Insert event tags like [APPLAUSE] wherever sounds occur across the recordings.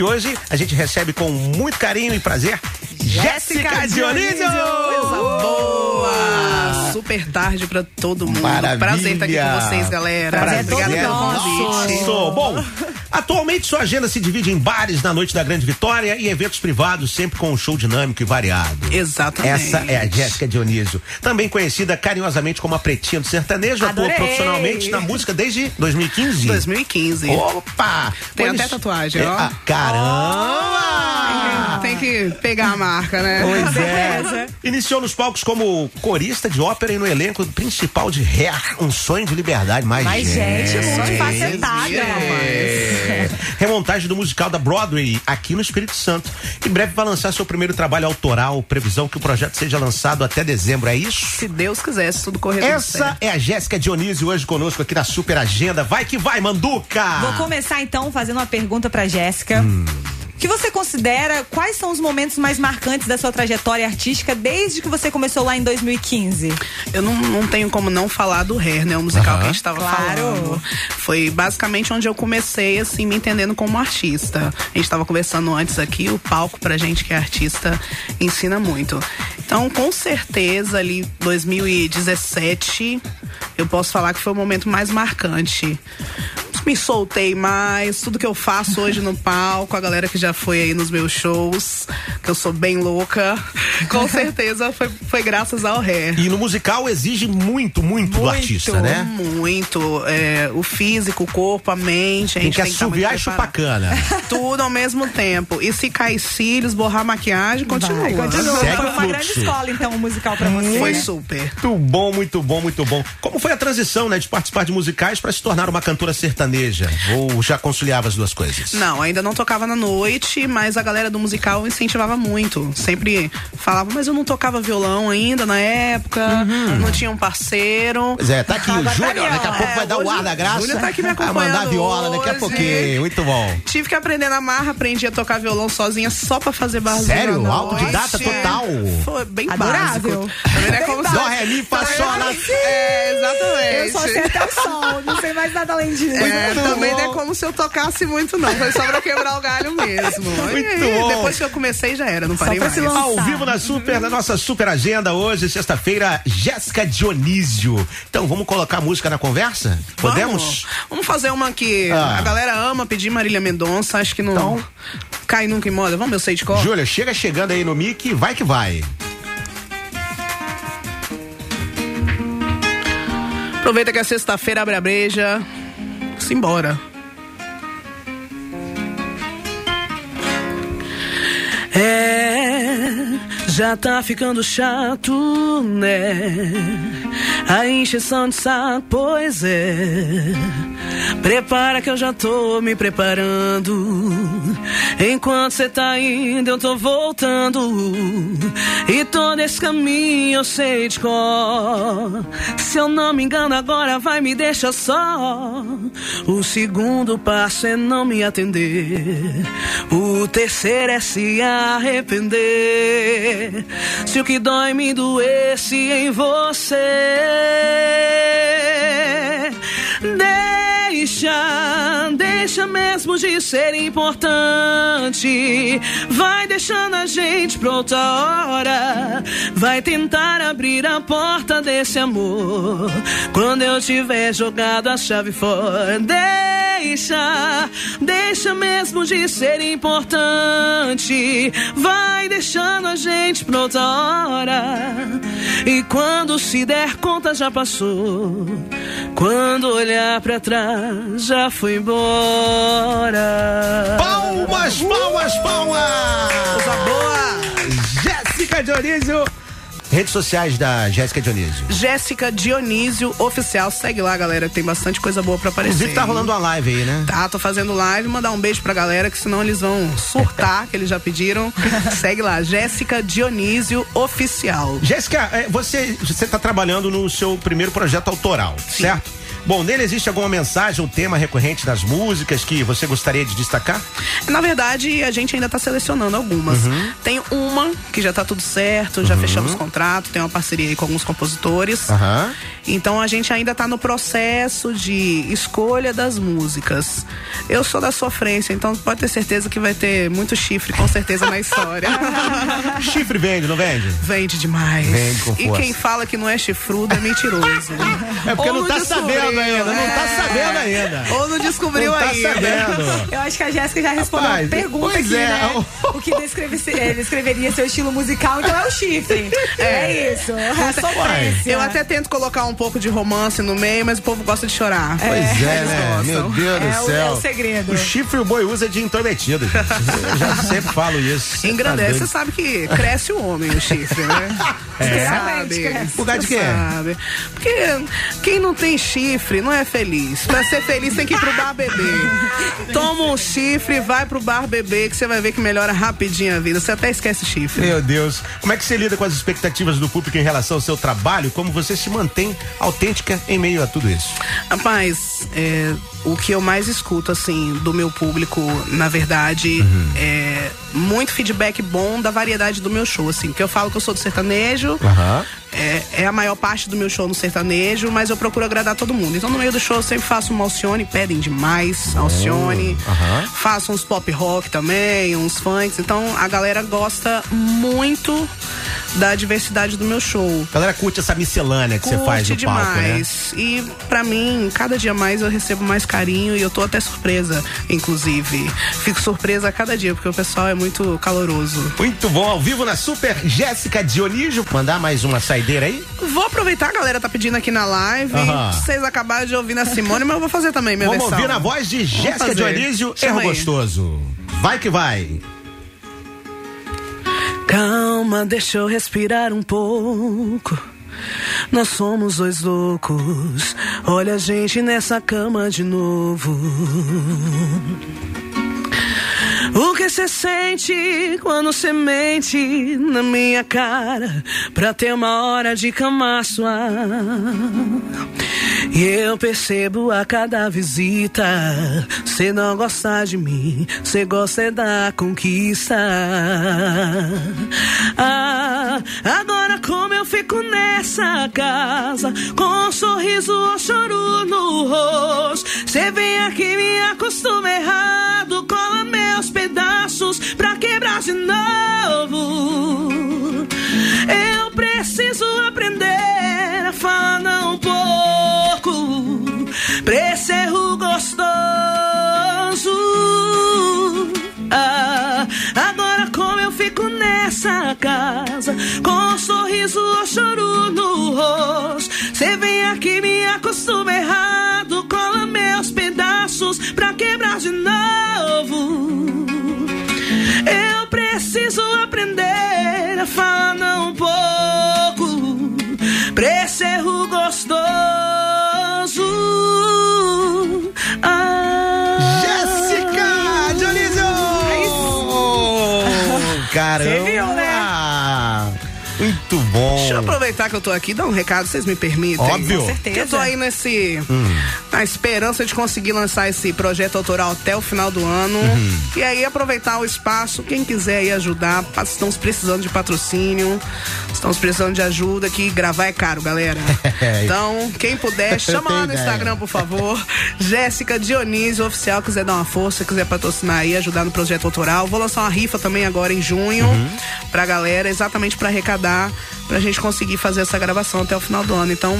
E hoje a gente recebe com muito carinho e prazer Jéssica Dionísio! Coisa boa! Super tarde pra todo mundo. Maravilha. Prazer estar aqui com vocês, galera. Prazer é Obrigada todo pelo nosso. convite. Bom, atualmente sua agenda se divide em bares na noite da Grande Vitória e eventos privados, sempre com um show dinâmico e variado. Exatamente. Essa é a Jéssica Dionísio, também conhecida carinhosamente como a Pretinha do Sertanejo, atua Adorei. profissionalmente na música desde 2015. 2015. Opa! Tem Pois- até tatuagem, É, ó. ah, Caramba! Tem que pegar a marca, né? Pois é. [LAUGHS] Iniciou nos palcos como corista de ópera no elenco principal de Hair, Um Sonho de Liberdade. Mais Mas, gente, multifacetada. É. [LAUGHS] Remontagem do musical da Broadway aqui no Espírito Santo. Em breve vai lançar seu primeiro trabalho autoral. Previsão que o projeto seja lançado até dezembro, é isso? Se Deus quiser, se tudo correr Essa é a Jéssica Dionísio hoje conosco aqui na Super Agenda. Vai que vai, Manduca! Vou começar então fazendo uma pergunta pra Jéssica. O que você considera quais são os momentos mais marcantes da sua trajetória artística desde que você começou lá em 2015? Eu não, não tenho como não falar do Hair, né? O musical que a gente tava Claro. falando. Foi basicamente onde eu comecei, assim, me entendendo como artista. A gente tava conversando antes aqui, o palco pra gente que é artista ensina muito. Então, com certeza, ali 2017, eu posso falar que foi o momento mais marcante. Me soltei mais, tudo que eu faço hoje no palco, a galera que já foi aí nos meus shows, que eu sou bem louca, com [LAUGHS] certeza foi, foi graças ao Hair. E no musical exige muito, muito, do Muito. artista, né? Muito. é, o físico, o corpo, a mente. A gente tem que assoviar e chupacana. [LAUGHS] Tudo ao mesmo tempo. E se cair cílios, borrar maquiagem, continua. Vai, continua. Segue Foi uma grande escola, então, o musical pra você. Foi super. Muito bom, muito bom, muito bom. Como foi a transição, né, de participar de musicais para se tornar uma cantora sertaneja? Ou já conciliava as duas coisas? Não, ainda não tocava na noite, mas a galera do musical incentivava muito. Sempre falava, mas eu não tocava violão ainda na época, não tinha um parceiro. Pois é, tá aqui o Júnior, ali, daqui a pouco vai É, dar o ar da graça. Júnior tá aqui me Vai mandar a acompanhando viola daqui a pouquinho. Muito bom. Tive que aprender na marra, aprendi a tocar violão sozinha só pra fazer barzinho. Sério? Autodidata total? Foi bem Adorável. básico. Também é como se- Dó, ré, mi, fá, sol, lá. É, exatamente. Eu só sei até o sol, não sei mais nada além disso. É, Muito também bom. não é como se eu tocasse muito, não. Foi só pra quebrar o galho mesmo. [LAUGHS] Muito E bom. Depois que eu comecei, já era, não parei mais. Ao vivo na super, na nossa super agenda hoje, sexta-feira, Jéssica Dionísio. Então vamos colocar a música na conversa? Podemos? Vamos, vamos fazer uma que Ah. a galera ama pedir Marília Mendonça. Acho que não Então. cai nunca em moda. Vamos, eu sei de cor. Júlia, chega chegando aí no mic, vai que vai. Aproveita que é sexta-feira, abre a breja. Simbora. É, já tá ficando chato, né? A encheção de saco, pois é. Prepara que eu já tô me preparando. Enquanto cê tá indo, eu tô voltando. E todo esse caminho eu sei de cor. Se eu não me engano, agora vai me deixar só. O segundo passo é não me atender. O terceiro é se arrepender. Se o que dói me doesse em você. Deixa, deixa mesmo de ser importante. Vai deixando a gente pra outra hora. Vai tentar abrir a porta desse amor. Quando eu tiver jogado a chave fora. Deixa, deixa mesmo de ser importante. Vai deixando a gente pra outra hora. E quando se der conta, já passou. Quando olhar pra trás, já foi embora. Palmas, palmas, palmas! Coisa boa! Jéssica Dionísio Redes sociais da Jéssica Dionísio. Jéssica Dionísio Oficial. Segue lá, galera. Tem bastante coisa boa pra aparecer. Inclusive tá rolando uma live aí, né? Tá, tô fazendo live. Mandar um beijo pra galera, que senão eles vão surtar, que eles já pediram. [LAUGHS] Segue lá, Jéssica Dionísio Oficial. Jéssica, é, você, você tá trabalhando no seu primeiro projeto autoral, Sim. certo? Bom, nele existe alguma mensagem, um tema recorrente das músicas que você gostaria de destacar? Na verdade, a gente ainda tá selecionando algumas. Uhum. Tem uma que já tá tudo certo, já fechamos contrato, tem uma parceria aí com alguns compositores. Aham. Então a gente ainda tá no processo de escolha das músicas. Eu sou da sofrência, então pode ter certeza que vai ter muito chifre, com certeza, na história. [LAUGHS] Chifre vende, não vende? Vende demais. Vende com e força. quem fala que não é chifrudo é mentiroso. É porque Ou não tá descobriu, sabendo ainda, não tá é. sabendo ainda. Ou não descobriu Não tá ainda. sabendo. Eu acho que a Jéssica já respondeu Rapaz, a pergunta pois aqui, é. né? O que eh, descreveria seu estilo musical, então é o chifre. É, isso. A sofrência. Eu até tento colocar um pouco de romance no meio, mas o povo gosta de chorar. Pois é, eles né? gostam. Meu Deus É do o- céu. é o segredo. O chifre o boi usa de intrometido, gente. Eu já sempre falo isso. Engrandece, Tá você sabe que cresce o homem o chifre, né? É? Você cresce. Por causa de quê? sabe. Porque quem não tem chifre não é feliz. Pra ser feliz tem que ir pro bar beber. [LAUGHS] Toma um chifre, vai pro bar beber que você vai ver que melhora rapidinho a vida. Você até esquece o chifre. Meu Deus. Como é que você lida com as expectativas do público em relação ao seu trabalho? Como você se mantém autêntica em meio a tudo isso? Rapaz, é, o que eu mais escuto, assim, do meu público, na verdade, Uhum. é muito feedback bom da variedade do meu show, assim. Porque eu falo que eu sou do sertanejo, Aham. é, é a maior parte do meu show no sertanejo, mas eu procuro agradar todo mundo. Então, no meio do show, eu sempre faço uma Alcione, pedem demais, Alcione. aham. Faço uns pop rock também, uns funks. Então, a galera gosta muito da diversidade do meu show. A galera curte essa miscelânea que você faz no Curte palco, né? demais. E pra mim, cada dia mais eu recebo mais carinho e eu tô até surpresa, inclusive. Fico surpresa a cada dia, porque o pessoal é muito caloroso. Muito bom, ao vivo na Super Jéssica Dionísio. Mandar mais uma saideira aí? Vou aproveitar, a galera tá pedindo aqui na live. Vocês acabaram de ouvir na Simone, mas eu vou fazer também minha Vamos versão. ouvir na voz de Jéssica. Dionísio, Erro. Gostoso. Vai que vai. Calma, deixa eu respirar um pouco. Nós somos dois loucos. Olha a gente nessa cama de novo. O que você sente quando você mente na minha cara pra ter uma hora de cama sua? E eu percebo a cada visita, cê não gosta de mim, cê gosta é da conquista. Ah, agora como eu fico nessa casa, com um sorriso ou choro no rosto, cê vem aqui me acostuma errado, cola meus pedaços pra quebrar de novo. Casa, com um sorriso ou choro no rosto, cê vem aqui me acostuma errado, cola meus pedaços pra quebrar de novo. Eu preciso aprender a falar não um pouco pra esse erro gostoso. Ah, Jéssica Dionísio! Caramba! Muito bom. Deixa eu aproveitar que eu tô aqui, dar um recado, vocês me permitem? Óbvio. Com certeza. Que eu tô aí nesse. Na esperança de conseguir lançar esse projeto autoral até o final do ano. E aí aproveitar o espaço, quem quiser aí ajudar. Estamos precisando de patrocínio. Estamos precisando de ajuda, que gravar é caro, galera. [LAUGHS] Então, quem puder, [LAUGHS] chama lá no ideia. Instagram, por favor. [LAUGHS] Jéssica Dionísio Oficial, quiser dar uma força, quiser patrocinar aí, ajudar no projeto autoral. Vou lançar uma rifa também agora em junho pra galera, exatamente pra arrecadar, pra gente conseguir fazer essa gravação até o final do ano. Então,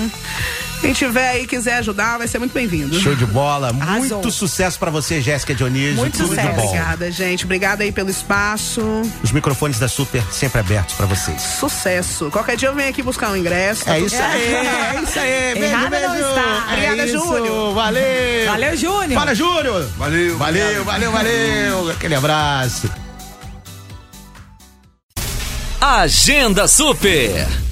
quem tiver aí quiser ajudar, vai ser muito bem-vindo. Show de bola. Arrasou. Muito sucesso pra você, Jéssica Dionísio. Muito Tudo de sucesso. bom. Obrigada, gente. Obrigada aí pelo espaço. Os microfones da Super sempre abertos pra vocês. Sucesso. Qualquer dia eu venho aqui buscar um ingresso. tá É isso aí, é isso aí. [LAUGHS] Beijo, Errada beijo. É Obrigada, Júnior. Valeu. Valeu, Júnior. Fala, Júnior. Valeu. Valeu, valeu, valeu. [LAUGHS] Aquele abraço. Agenda Super.